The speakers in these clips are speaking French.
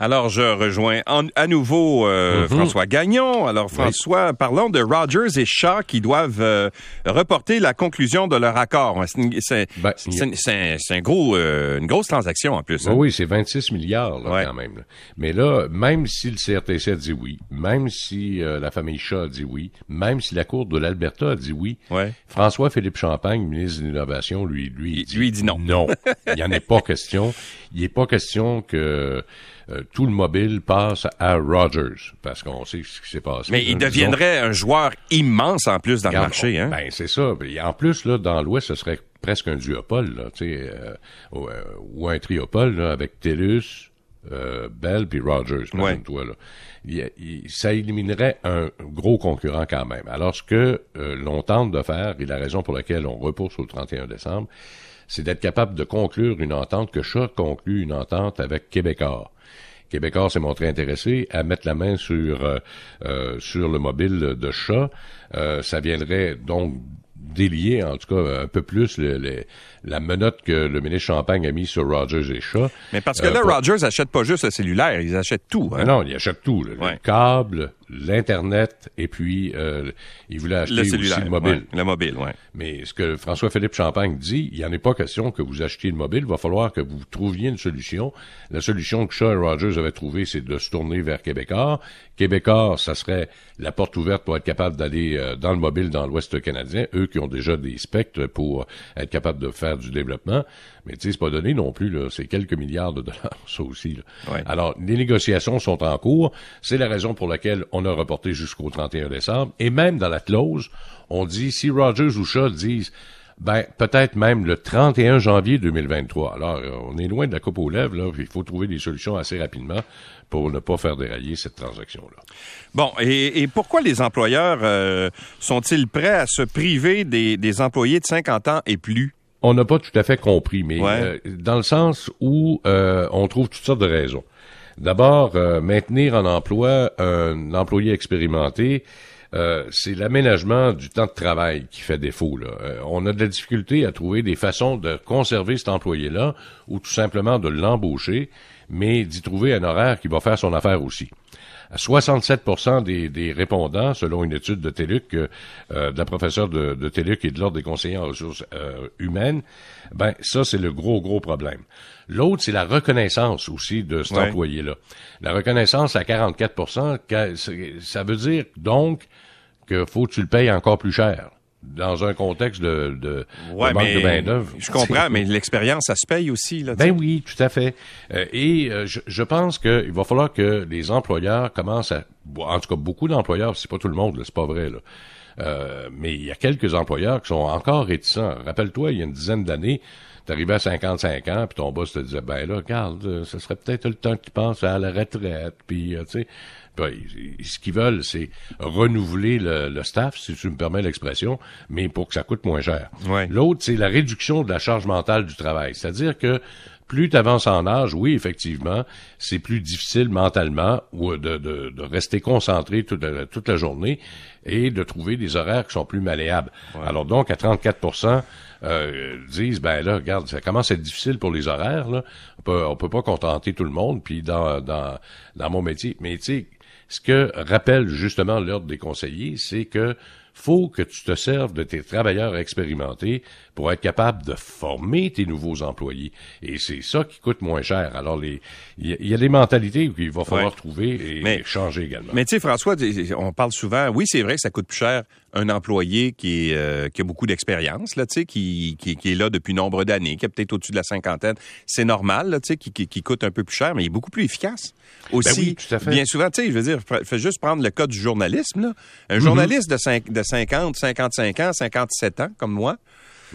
Alors, je rejoins à nouveau euh, Mhm. François Gagnon. Alors, François, parlons de Rogers et Shaw qui doivent euh, reporter la conclusion de leur accord. C'est une- C'est Ben, c'est- un, gros, euh, une grosse transaction en plus. Oui, hein. oui, c'est 26 milliards là, Ouais. quand même. là. Mais là, même si le CRTC a dit oui, même si euh, la famille Shaw a dit oui, même si la Cour de l'Alberta a dit oui, Ouais. François-Philippe Champagne, ministre de l'Innovation, lui, lui, Il- lui, il dit non. Non, il n'y en est pas question. Il n'est pas question que euh, tout le mobile passe à Rogers, parce qu'on sait ce qui s'est passé. Mais là, il disons. deviendrait un joueur immense en plus dans le marché. Hein? Ben, c'est ça. Et En plus, là, dans l'Ouest, ce serait presque un duopole, là, tu sais, euh, ou, euh, ou un triopole, là, avec TELUS, euh, Bell puis Rogers, imagine-toi, là. Il- il- ça éliminerait un gros concurrent quand même. Alors, ce que euh, l'on tente de faire, et la raison pour laquelle on repousse au 31 décembre, c'est d'être capable de conclure une entente, que Shaw conclut une entente avec Québécois. Québécois s'est montré intéressé à mettre la main sur euh, euh, sur le mobile de chat. Euh, ça viendrait donc délier, en tout cas, un peu plus le- le- la menotte que le ministre Champagne a mis sur Rogers et Shaw. Mais parce que là, pour- Rogers achète pas juste le cellulaire, ils achètent tout. Hein? Non, il achète tout. là. Ouais. Le câble, l'Internet, et puis euh, il voulait acheter le aussi le mobile. ouais, le mobile. Mais ce que François-Philippe Champagne dit, il n'y en est pas question que vous achetiez le mobile. Il va falloir que vous trouviez une solution. La solution que Shaw et Rogers avaient trouvée, c'est de se tourner vers Québécois. Québécois, ça serait la porte ouverte pour être capable d'aller euh, dans le mobile dans l'Ouest canadien. Eux qui ont déjà des spectres pour être capables de faire du développement. Mais tu sais, c'est pas donné non plus. C'est quelques milliards de dollars, ça aussi. là. Ouais. Alors, les négociations sont en cours. C'est la raison pour laquelle on a reporté jusqu'au 31 décembre. Et même dans la clause, on dit, si Rogers ou Shaw disent, ben, peut-être même le 31 janvier 2023. Alors, euh, on est loin de la coupe aux lèvres, là. Il faut trouver des solutions assez rapidement pour ne pas faire dérailler cette transaction-là. Bon, et, et pourquoi les employeurs euh, sont-ils prêts à se priver des, des employés de 50 ans et plus? On n'a pas tout à fait compris, mais Ouais. euh, dans le sens où euh, on trouve toutes sortes de raisons. D'abord, euh, maintenir en emploi un employé expérimenté, euh, c'est l'aménagement du temps de travail qui fait défaut. Là. Euh, on a de la difficulté à trouver des façons de conserver cet employé-là ou tout simplement de l'embaucher, mais d'y trouver un horaire qui va faire son affaire aussi. À 67 des, des répondants, selon une étude de TELUC, euh, de la professeure de, de TELUC et de l'Ordre des conseillers en ressources euh, humaines, ben ça, c'est le gros, gros problème. L'autre, c'est la reconnaissance aussi de cet Ouais. employé-là. La reconnaissance à 44 que- c'est- ça veut dire donc que faut que tu le payes encore plus cher dans un contexte de, de, de manque de main-d'œuvre. je comprends, mais l'expérience, ça se paye aussi. Là, Ben oui, tout à fait. Euh, et euh, je, je pense qu'il va falloir que les employeurs commencent à, en tout cas beaucoup d'employeurs, c'est pas tout le monde, c'est pas vrai là. Euh, mais il y a quelques employeurs qui sont encore réticents. Rappelle-toi, il y a une dizaine d'années, t'arrivais à 55 ans, puis ton boss te disait, ben là, regarde, euh, ce serait peut-être le temps que tu penses à la retraite, puis euh, tu sais. Ben, ce qu'ils veulent, c'est renouveler le, le staff, si tu me permets l'expression, mais pour que ça coûte moins cher. Ouais. L'autre, c'est la réduction de la charge mentale du travail. C'est-à-dire que plus tu avances en âge, oui, effectivement, c'est plus difficile mentalement ou de, de, de rester concentré toute la, toute la journée et de trouver des horaires qui sont plus malléables. Alors donc, à 34% euh, disent, ben là, regarde, ça commence à être difficile pour les horaires. Là. On peut, on peut pas contenter tout le monde, puis dans, dans, dans mon métier. Mais tu sais, ce que rappelle justement l'ordre des conseillers, c'est que faut que tu te serves de tes travailleurs expérimentés pour être capable de former tes nouveaux employés. Et c'est ça qui coûte moins cher. Alors, les, il y, a- il y a des mentalités qu'il va falloir Ouais. trouver et Mais- changer également. Mais tu sais, François, on parle souvent, oui, c'est vrai que ça coûte plus cher un employé qui, est, euh, qui a beaucoup d'expérience, là, qui, qui, qui est là depuis nombre d'années, qui est peut-être au-dessus de la cinquantaine. C'est normal, là, qui, qui, qui coûte un peu plus cher, mais il est beaucoup plus efficace. Aussi, Ben oui, fait. bien souvent, je veux dire, fais- fais juste prendre le cas du journalisme, là. Un journaliste de, cinq- de 50, 55 ans, 57 ans, comme moi,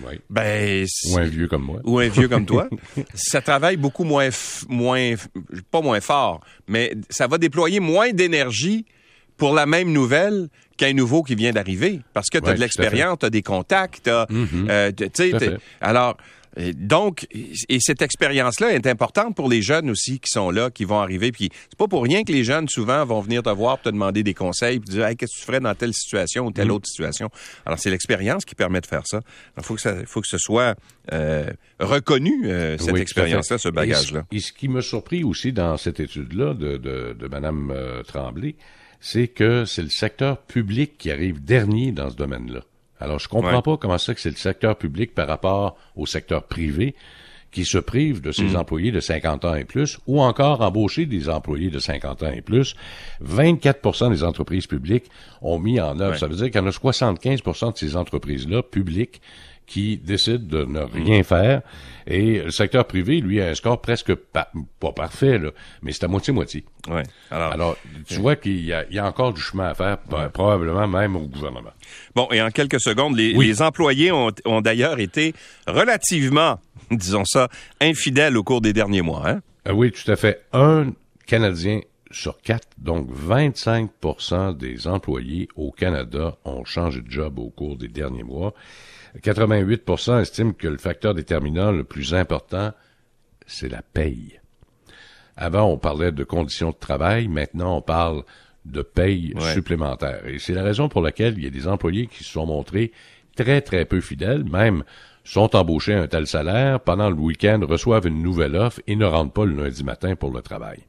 Oui. ben... Ou un vieux comme moi. ou un vieux comme toi, ça travaille beaucoup moins, f- moins, f- pas moins fort, mais ça va déployer moins d'énergie pour la même nouvelle qu'un nouveau qui vient d'arriver. Parce que tu as Ouais, de l'expérience, tu as des contacts, t'as, euh, tu sais, Tout à t'es- fait. alors, Et donc, et cette expérience-là est importante pour les jeunes aussi qui sont là, qui vont arriver. Puis c'est pas pour rien que les jeunes souvent vont venir te voir, te demander des conseils, puis dire hey, qu'est-ce que tu ferais dans telle situation ou telle Mm. autre situation? Alors c'est l'expérience qui permet de faire ça. Il faut que ça, faut que ce soit euh, reconnu euh, cette Oui, expérience-là, ce bagage-là. Et, ce- et ce qui me surpris aussi dans cette étude-là de, de, de Mme euh, Tremblay, c'est que c'est le secteur public qui arrive dernier dans ce domaine-là. Alors, je comprends Ouais. pas comment ça que c'est le secteur public par rapport au secteur privé qui se prive de ses employés de 50 ans et plus, ou encore embaucher des employés de 50 ans et plus. 24% des entreprises publiques ont mis en œuvre. Ouais. Ça veut dire qu'il y en a 75% de ces entreprises-là, publiques, qui décident de ne rien faire. Et le secteur privé, lui, a un score presque pa- pas parfait, là, mais c'est à moitié-moitié. Ouais. Alors, Alors, tu vois qu'il y, y a encore du chemin à faire, probablement même au gouvernement. Bon, et en quelques secondes, les, Oui. les employés ont, ont d'ailleurs été relativement, disons ça, infidèles au cours des derniers mois. Hein? Ah oui, tout à fait. Un Canadien sur quatre, donc 25% des employés au Canada ont changé de job au cours des derniers mois. 88 estiment que le facteur déterminant le plus important, c'est la paye. Avant, on parlait de conditions de travail. Maintenant, on parle de paye Ouais. supplémentaire. Et c'est la raison pour laquelle il y a des employés qui se sont montrés très, très peu fidèles, même sont embauchés à un tel salaire, pendant le week-end reçoivent une nouvelle offre et ne rentrent pas le lundi matin pour le travail.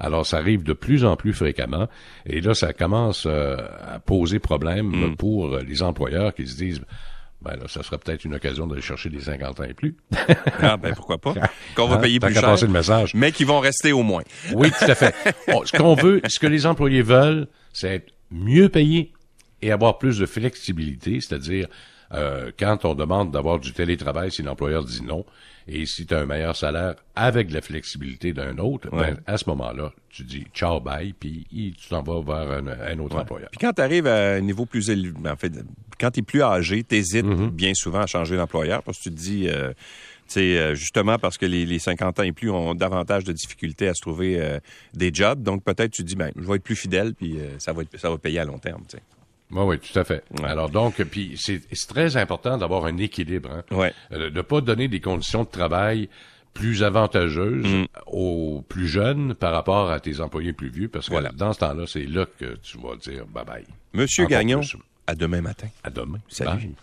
Alors, ça arrive de plus en plus fréquemment. Et là, ça commence euh, à poser problème pour euh, les employeurs qui se disent, ben là, ça serait peut-être une occasion d'aller chercher des 50 ans et plus. Ah, ben pourquoi pas? Qu'on va Hein? payer plus cher, passer le message. mais qui vont rester au moins. Oui, tout à fait. Ce qu'on veut, ce que les employés veulent, c'est être mieux payés et avoir plus de flexibilité, c'est-à-dire euh, quand on demande d'avoir du télétravail, si l'employeur dit non, et si tu as un meilleur salaire avec la flexibilité d'un autre, Ouais. ben, à ce moment-là, tu dis ciao, bye, puis tu t'en vas vers un, un autre employeur. Puis quand tu arrives à un niveau plus élevé, en fait, quand tu es plus âgé, tu hésites Mm-hmm. bien souvent à changer d'employeur parce que tu te dis, euh, tu sais, euh, justement parce que les, les 50 ans et plus ont davantage de difficultés à se trouver euh, des jobs. Donc peut-être tu te dis, ben, je vais être plus fidèle, puis euh, ça, va être- ça va payer à long terme. tu sais. Oui, oui, tout à fait. Ouais. Alors donc, puis c'est très important d'avoir un équilibre, hein, Ouais. Euh, de ne pas donner des conditions de travail plus avantageuses Mm. aux plus jeunes par rapport à tes employés plus vieux, parce que Voilà. dans ce temps-là, c'est là que tu vas dire bye bye. Monsieur Encore Gagnon, plus. à demain matin. À demain. Salut. Bye.